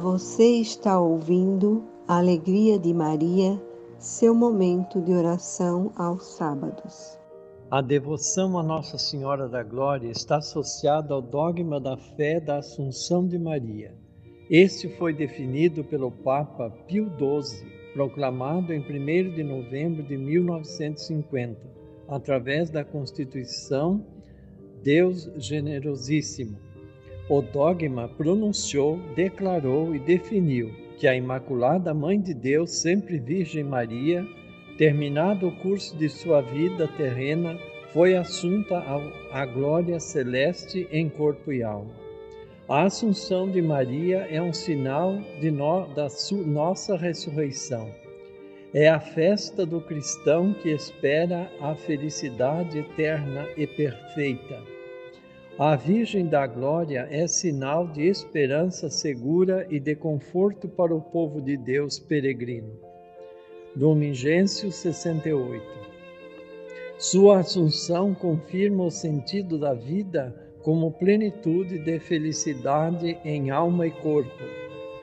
Você está ouvindo a Alegria de Maria, seu momento de oração aos sábados. A devoção a Nossa Senhora da Glória está associada ao dogma da fé da Assunção de Maria. Este foi definido pelo Papa Pio XII, proclamado em 1 de novembro de 1950, através da Constituição Deus Generosíssimo o dogma pronunciou, declarou e definiu que a Imaculada Mãe de Deus, sempre Virgem Maria, terminado o curso de sua vida terrena, foi assunta à glória celeste em corpo e alma. A Assunção de Maria é um sinal de no, da su, nossa ressurreição. É a festa do cristão que espera a felicidade eterna e perfeita a Virgem da Glória é sinal de esperança segura e de conforto para o povo de Deus peregrino. Domingêncio 68 Sua assunção confirma o sentido da vida como plenitude de felicidade em alma e corpo.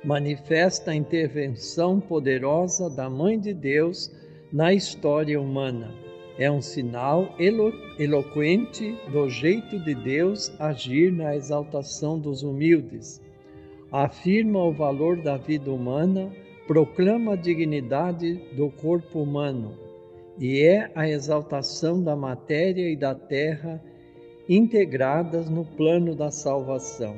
Manifesta a intervenção poderosa da Mãe de Deus na história humana é um sinal elo eloquente do jeito de Deus agir na exaltação dos humildes. Afirma o valor da vida humana, proclama a dignidade do corpo humano e é a exaltação da matéria e da terra integradas no plano da salvação.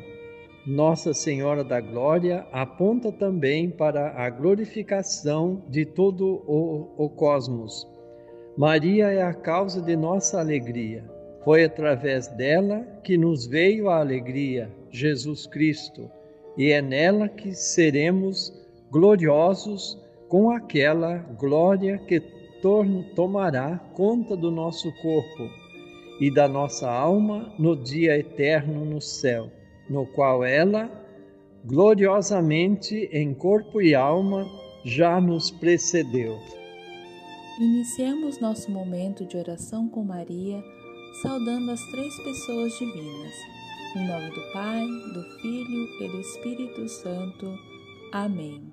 Nossa Senhora da Glória aponta também para a glorificação de todo o, o cosmos Maria é a causa de nossa alegria. Foi através dela que nos veio a alegria, Jesus Cristo, e é nela que seremos gloriosos com aquela glória que tomará conta do nosso corpo e da nossa alma no dia eterno no céu, no qual ela, gloriosamente em corpo e alma, já nos precedeu. Iniciemos nosso momento de oração com Maria, saudando as três pessoas divinas. Em nome do Pai, do Filho e do Espírito Santo. Amém.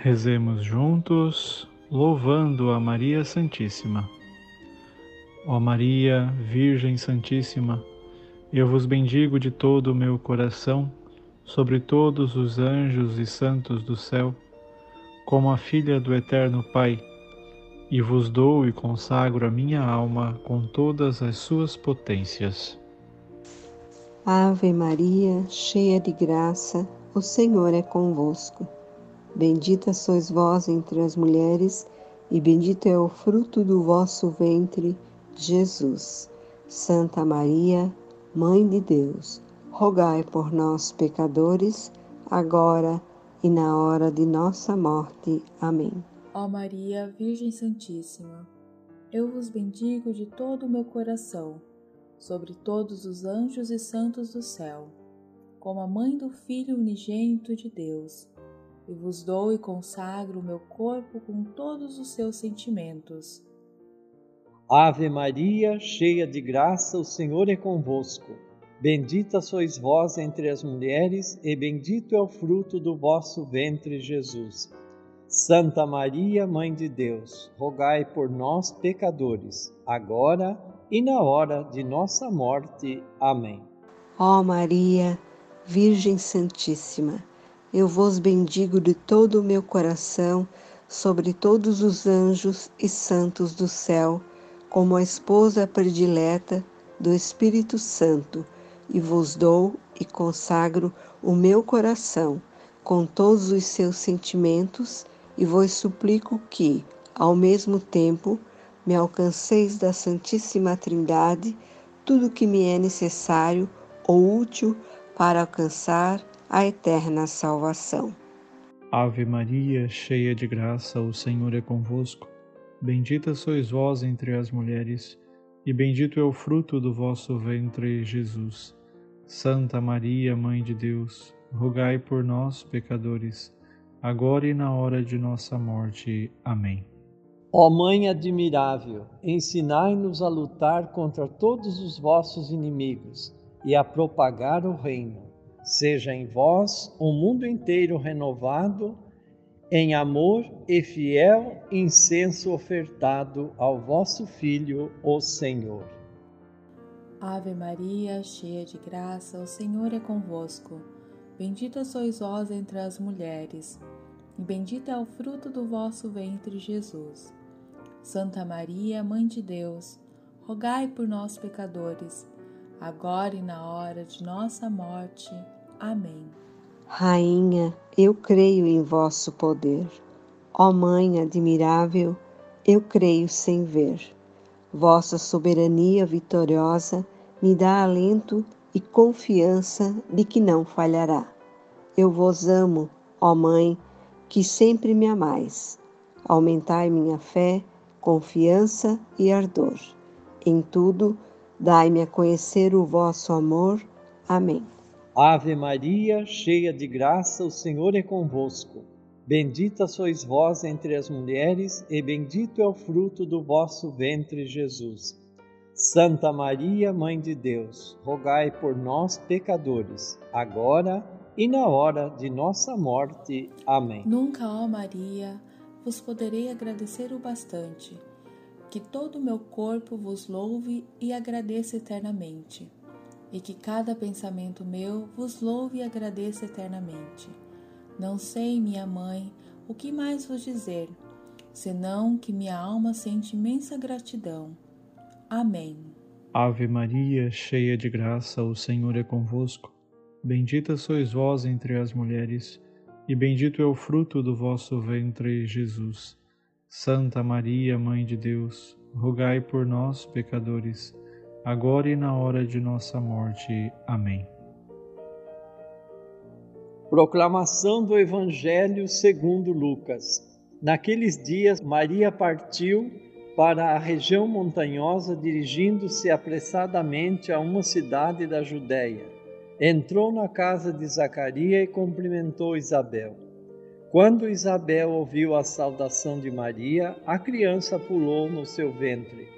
Rezemos juntos, louvando a Maria Santíssima. Ó Maria, Virgem Santíssima, eu vos bendigo de todo o meu coração, sobre todos os anjos e santos do céu, como a filha do Eterno Pai, e vos dou e consagro a minha alma com todas as suas potências. Ave Maria, cheia de graça, o Senhor é convosco. Bendita sois vós entre as mulheres, e bendito é o fruto do vosso ventre, Jesus. Santa Maria, Mãe de Deus, rogai por nós, pecadores, agora e na hora de nossa morte. Amém. Ó Maria, Virgem Santíssima, eu vos bendigo de todo o meu coração, sobre todos os anjos e santos do céu, como a mãe do Filho unigênito de Deus e vos dou e consagro o meu corpo com todos os seus sentimentos. Ave Maria, cheia de graça, o Senhor é convosco. Bendita sois vós entre as mulheres, e bendito é o fruto do vosso ventre, Jesus. Santa Maria, Mãe de Deus, rogai por nós, pecadores, agora e na hora de nossa morte. Amém. Ó Maria, Virgem Santíssima, eu vos bendigo de todo o meu coração sobre todos os anjos e santos do céu, como a esposa predileta do Espírito Santo, e vos dou e consagro o meu coração com todos os seus sentimentos e vos suplico que, ao mesmo tempo, me alcanceis da Santíssima Trindade tudo o que me é necessário ou útil para alcançar a eterna salvação. Ave Maria, cheia de graça, o Senhor é convosco. Bendita sois vós entre as mulheres, e bendito é o fruto do vosso ventre, Jesus. Santa Maria, Mãe de Deus, rogai por nós, pecadores, agora e na hora de nossa morte. Amém. Ó Mãe admirável, ensinai-nos a lutar contra todos os vossos inimigos e a propagar o reino seja em vós o mundo inteiro renovado em amor e fiel incenso ofertado ao vosso Filho, o Senhor. Ave Maria, cheia de graça, o Senhor é convosco. Bendita sois vós entre as mulheres, e bendito é o fruto do vosso ventre, Jesus. Santa Maria, Mãe de Deus, rogai por nós, pecadores, agora e na hora de nossa morte. Amém. Rainha, eu creio em vosso poder. Ó Mãe admirável, eu creio sem ver. Vossa soberania vitoriosa me dá alento e confiança de que não falhará. Eu vos amo, ó Mãe, que sempre me amais. Aumentai minha fé, confiança e ardor. Em tudo, dai-me a conhecer o vosso amor. Amém. Ave Maria, cheia de graça, o Senhor é convosco. Bendita sois vós entre as mulheres, e bendito é o fruto do vosso ventre, Jesus. Santa Maria, Mãe de Deus, rogai por nós, pecadores, agora e na hora de nossa morte. Amém. Nunca, ó Maria, vos poderei agradecer o bastante. Que todo o meu corpo vos louve e agradeça eternamente e que cada pensamento meu vos louve e agradeça eternamente. Não sei, minha mãe, o que mais vos dizer, senão que minha alma sente imensa gratidão. Amém. Ave Maria, cheia de graça, o Senhor é convosco. Bendita sois vós entre as mulheres, e bendito é o fruto do vosso ventre, Jesus. Santa Maria, Mãe de Deus, rogai por nós, pecadores, agora e na hora de nossa morte. Amém. Proclamação do Evangelho segundo Lucas. Naqueles dias, Maria partiu para a região montanhosa, dirigindo-se apressadamente a uma cidade da Judéia. Entrou na casa de Zacarias e cumprimentou Isabel. Quando Isabel ouviu a saudação de Maria, a criança pulou no seu ventre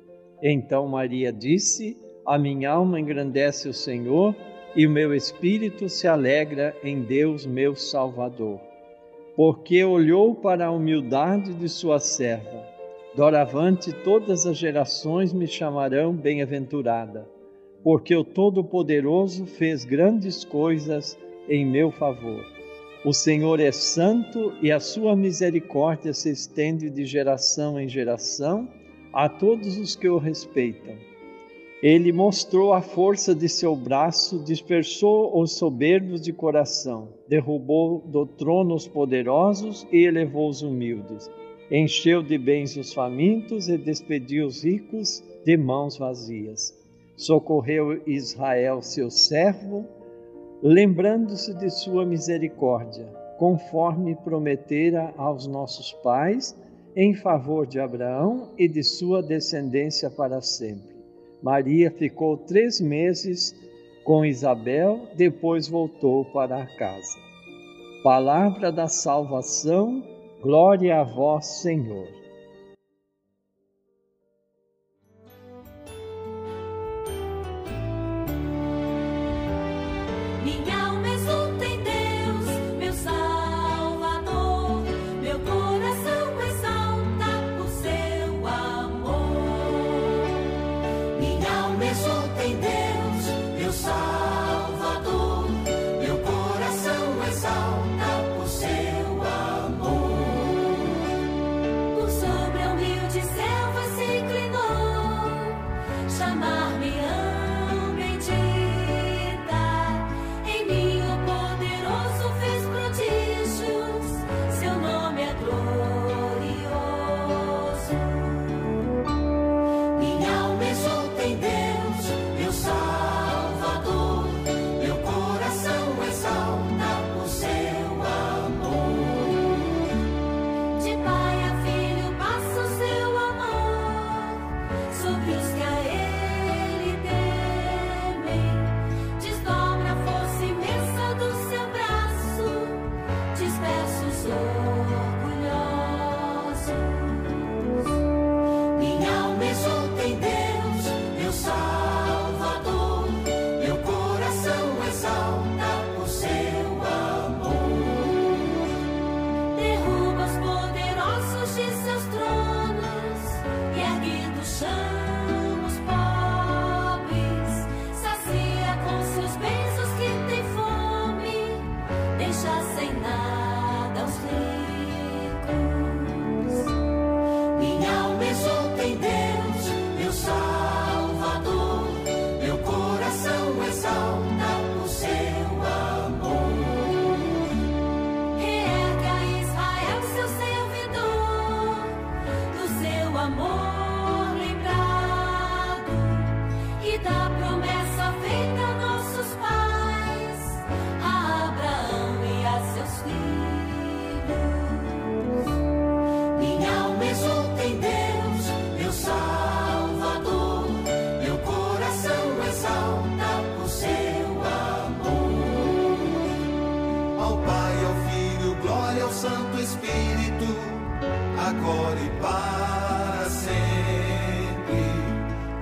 Então Maria disse: A minha alma engrandece o Senhor e o meu espírito se alegra em Deus, meu Salvador, porque olhou para a humildade de sua serva. Doravante todas as gerações me chamarão bem-aventurada, porque o Todo-Poderoso fez grandes coisas em meu favor. O Senhor é santo e a sua misericórdia se estende de geração em geração a todos os que o respeitam. Ele mostrou a força de seu braço, dispersou os soberbos de coração, derrubou do trono os poderosos e elevou os humildes. Encheu de bens os famintos e despediu os ricos de mãos vazias. Socorreu Israel, seu servo, lembrando-se de sua misericórdia, conforme prometera aos nossos pais em favor de Abraão e de sua descendência para sempre. Maria ficou três meses com Isabel, depois voltou para a casa. Palavra da salvação, glória a vós, Senhor.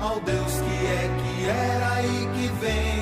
Ao Deus que é, que era e que vem,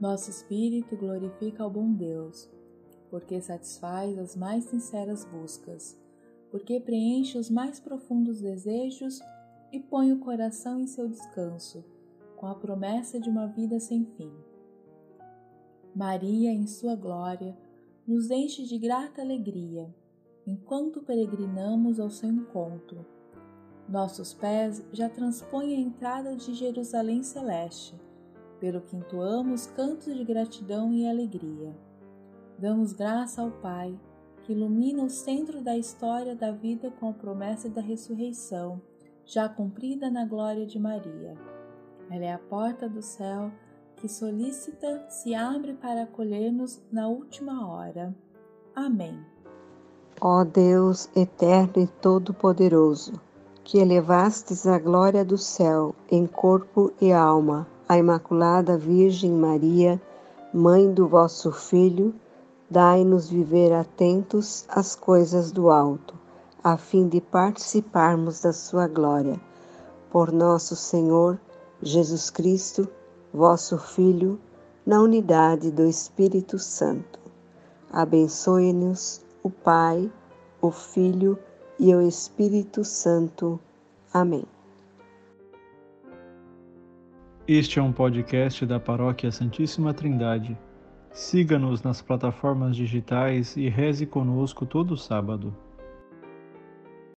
Nosso espírito glorifica ao bom Deus, porque satisfaz as mais sinceras buscas, porque preenche os mais profundos desejos e põe o coração em seu descanso, com a promessa de uma vida sem fim. Maria, em sua glória, nos enche de grata alegria, enquanto peregrinamos ao seu encontro. Nossos pés já transpõem a entrada de Jerusalém celeste pelo que entoamos cantos de gratidão e alegria. Damos graça ao Pai, que ilumina o centro da história da vida com a promessa da ressurreição, já cumprida na glória de Maria. Ela é a porta do céu que solícita se abre para acolher-nos na última hora. Amém. Ó Deus eterno e todo-poderoso, que elevastes a glória do céu em corpo e alma a Imaculada Virgem Maria, Mãe do vosso Filho, dai-nos viver atentos às coisas do alto, a fim de participarmos da sua glória. Por nosso Senhor Jesus Cristo, vosso Filho, na unidade do Espírito Santo. Abençoe-nos o Pai, o Filho e o Espírito Santo. Amém. Este é um podcast da Paróquia Santíssima Trindade. Siga-nos nas plataformas digitais e reze conosco todo sábado.